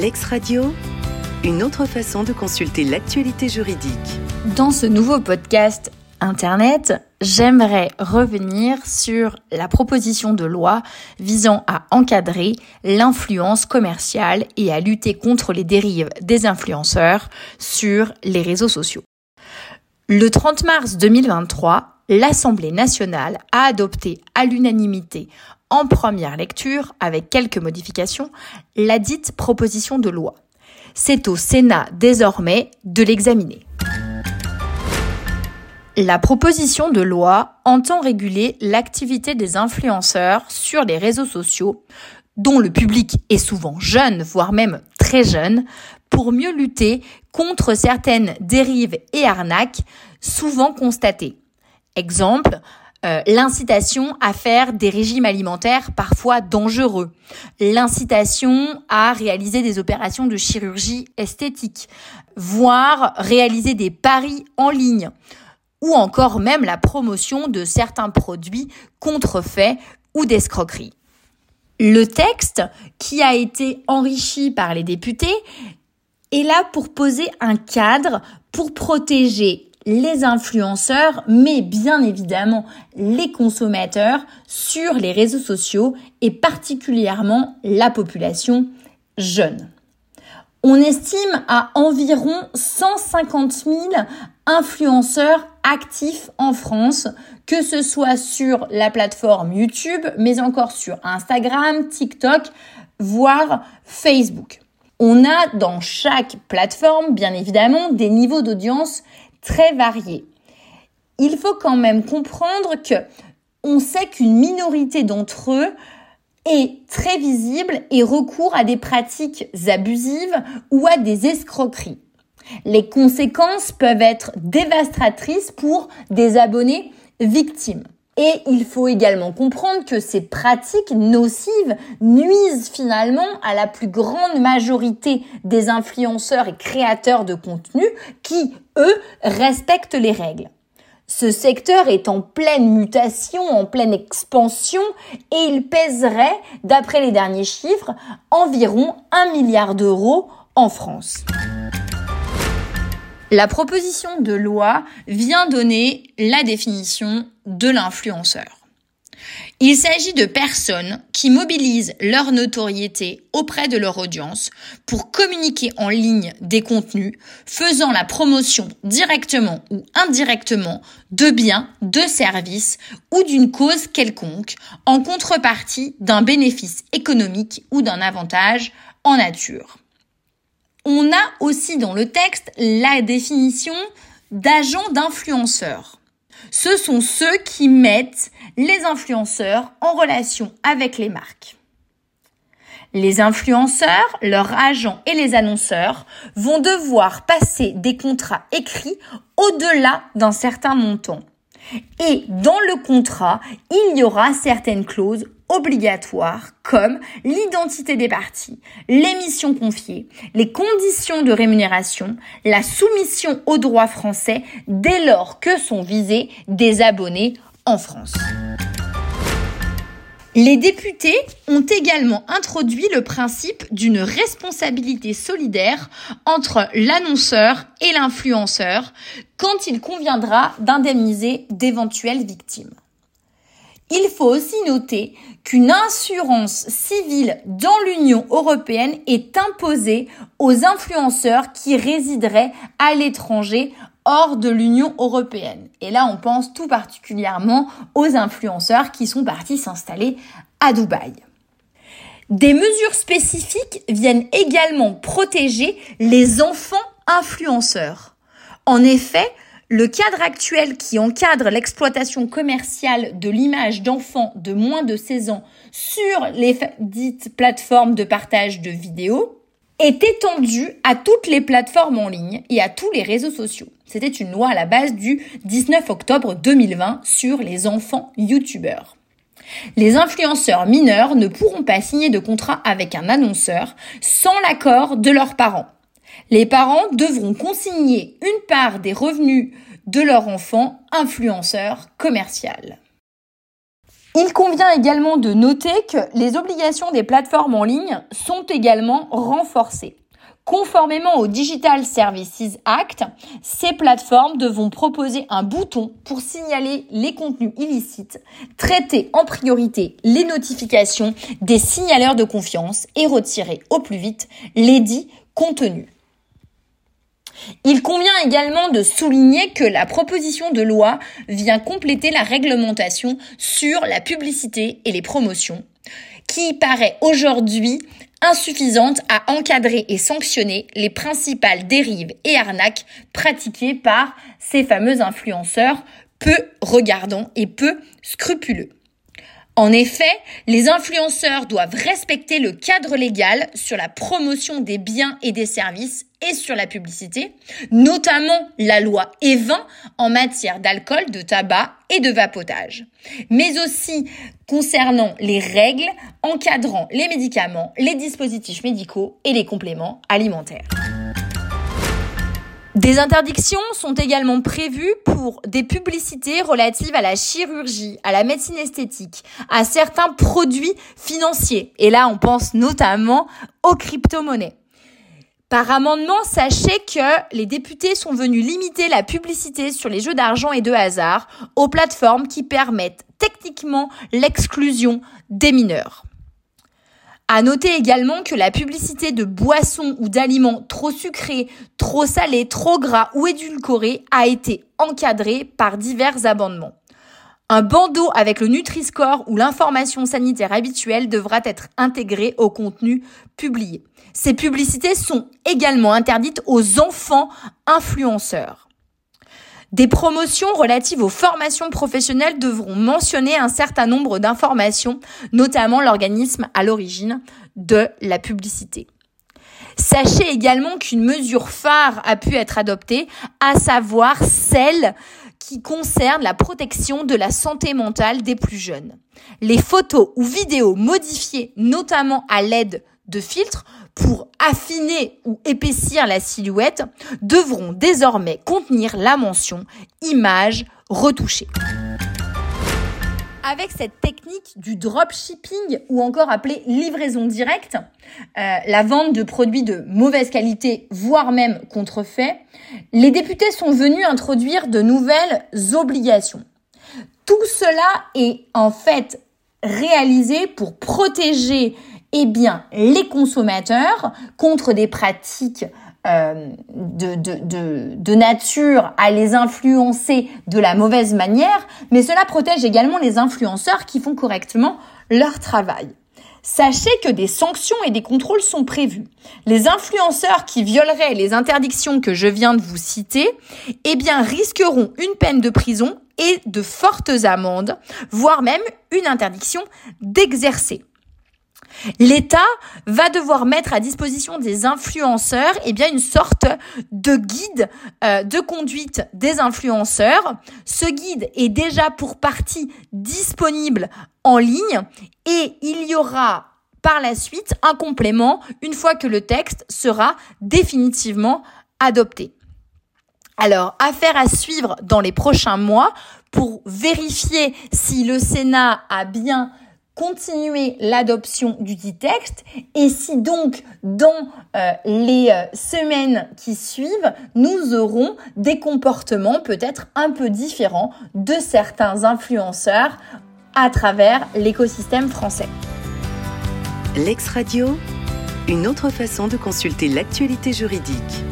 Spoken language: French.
Lex Radio, une autre façon de consulter l'actualité juridique. Dans ce nouveau podcast Internet, j'aimerais revenir sur la proposition de loi visant à encadrer l'influence commerciale et à lutter contre les dérives des influenceurs sur les réseaux sociaux. Le 30 mars 2023, l'Assemblée nationale a adopté à l'unanimité en première lecture, avec quelques modifications, la dite proposition de loi. C'est au Sénat désormais de l'examiner. La proposition de loi entend réguler l'activité des influenceurs sur les réseaux sociaux, dont le public est souvent jeune, voire même très jeune, pour mieux lutter contre certaines dérives et arnaques souvent constatées. Exemple, euh, l'incitation à faire des régimes alimentaires parfois dangereux, l'incitation à réaliser des opérations de chirurgie esthétique, voire réaliser des paris en ligne, ou encore même la promotion de certains produits contrefaits ou d'escroqueries. Le texte, qui a été enrichi par les députés, est là pour poser un cadre pour protéger les influenceurs, mais bien évidemment les consommateurs sur les réseaux sociaux et particulièrement la population jeune. On estime à environ 150 000 influenceurs actifs en France, que ce soit sur la plateforme YouTube, mais encore sur Instagram, TikTok, voire Facebook. On a dans chaque plateforme, bien évidemment, des niveaux d'audience très variés. Il faut quand même comprendre que on sait qu'une minorité d'entre eux est très visible et recourt à des pratiques abusives ou à des escroqueries. Les conséquences peuvent être dévastatrices pour des abonnés victimes. Et il faut également comprendre que ces pratiques nocives nuisent finalement à la plus grande majorité des influenceurs et créateurs de contenu qui, eux, respectent les règles. Ce secteur est en pleine mutation, en pleine expansion et il pèserait, d'après les derniers chiffres, environ un milliard d'euros en France. La proposition de loi vient donner la définition de l'influenceur. Il s'agit de personnes qui mobilisent leur notoriété auprès de leur audience pour communiquer en ligne des contenus faisant la promotion directement ou indirectement de biens, de services ou d'une cause quelconque en contrepartie d'un bénéfice économique ou d'un avantage en nature. On a aussi dans le texte la définition d'agent d'influenceur. Ce sont ceux qui mettent les influenceurs en relation avec les marques. Les influenceurs, leurs agents et les annonceurs vont devoir passer des contrats écrits au-delà d'un certain montant. Et dans le contrat, il y aura certaines clauses obligatoires comme l'identité des parties, les missions confiées, les conditions de rémunération, la soumission aux droits français dès lors que sont visés des abonnés en France. Les députés ont également introduit le principe d'une responsabilité solidaire entre l'annonceur et l'influenceur quand il conviendra d'indemniser d'éventuelles victimes. Il faut aussi noter qu'une assurance civile dans l'Union européenne est imposée aux influenceurs qui résideraient à l'étranger hors de l'Union européenne. Et là, on pense tout particulièrement aux influenceurs qui sont partis s'installer à Dubaï. Des mesures spécifiques viennent également protéger les enfants influenceurs. En effet, le cadre actuel qui encadre l'exploitation commerciale de l'image d'enfants de moins de 16 ans sur les dites plateformes de partage de vidéos est étendu à toutes les plateformes en ligne et à tous les réseaux sociaux. C'était une loi à la base du 19 octobre 2020 sur les enfants youtubeurs. Les influenceurs mineurs ne pourront pas signer de contrat avec un annonceur sans l'accord de leurs parents les parents devront consigner une part des revenus de leur enfant influenceur commercial. Il convient également de noter que les obligations des plateformes en ligne sont également renforcées. Conformément au Digital Services Act, ces plateformes devront proposer un bouton pour signaler les contenus illicites, traiter en priorité les notifications des signaleurs de confiance et retirer au plus vite les dits contenus. Il convient également de souligner que la proposition de loi vient compléter la réglementation sur la publicité et les promotions, qui paraît aujourd'hui insuffisante à encadrer et sanctionner les principales dérives et arnaques pratiquées par ces fameux influenceurs peu regardants et peu scrupuleux. En effet, les influenceurs doivent respecter le cadre légal sur la promotion des biens et des services et sur la publicité, notamment la loi E20 en matière d'alcool, de tabac et de vapotage, mais aussi concernant les règles encadrant les médicaments, les dispositifs médicaux et les compléments alimentaires. Des interdictions sont également prévues pour des publicités relatives à la chirurgie, à la médecine esthétique, à certains produits financiers. Et là, on pense notamment aux crypto-monnaies. Par amendement, sachez que les députés sont venus limiter la publicité sur les jeux d'argent et de hasard aux plateformes qui permettent techniquement l'exclusion des mineurs. À noter également que la publicité de boissons ou d'aliments trop sucrés, trop salés, trop gras ou édulcorés a été encadrée par divers amendements. Un bandeau avec le Nutri-Score ou l'information sanitaire habituelle devra être intégré au contenu publié. Ces publicités sont également interdites aux enfants influenceurs. Des promotions relatives aux formations professionnelles devront mentionner un certain nombre d'informations, notamment l'organisme à l'origine de la publicité. Sachez également qu'une mesure phare a pu être adoptée, à savoir celle qui concerne la protection de la santé mentale des plus jeunes. Les photos ou vidéos modifiées, notamment à l'aide de filtres, pour affiner ou épaissir la silhouette devront désormais contenir la mention image retouchée. Avec cette technique du dropshipping ou encore appelée livraison directe, euh, la vente de produits de mauvaise qualité, voire même contrefaits, les députés sont venus introduire de nouvelles obligations. Tout cela est en fait réalisé pour protéger eh bien, les consommateurs contre des pratiques euh, de, de, de, nature à les influencer de la mauvaise manière, mais cela protège également les influenceurs qui font correctement leur travail. Sachez que des sanctions et des contrôles sont prévus. Les influenceurs qui violeraient les interdictions que je viens de vous citer, eh bien, risqueront une peine de prison et de fortes amendes, voire même une interdiction d'exercer. L'État va devoir mettre à disposition des influenceurs eh bien une sorte de guide euh, de conduite des influenceurs. Ce guide est déjà pour partie disponible en ligne et il y aura par la suite un complément une fois que le texte sera définitivement adopté. Alors, affaire à suivre dans les prochains mois pour vérifier si le Sénat a bien continuer l'adoption du dit texte et si donc dans euh, les euh, semaines qui suivent, nous aurons des comportements peut-être un peu différents de certains influenceurs à travers l'écosystème français. L'ex-radio, une autre façon de consulter l'actualité juridique.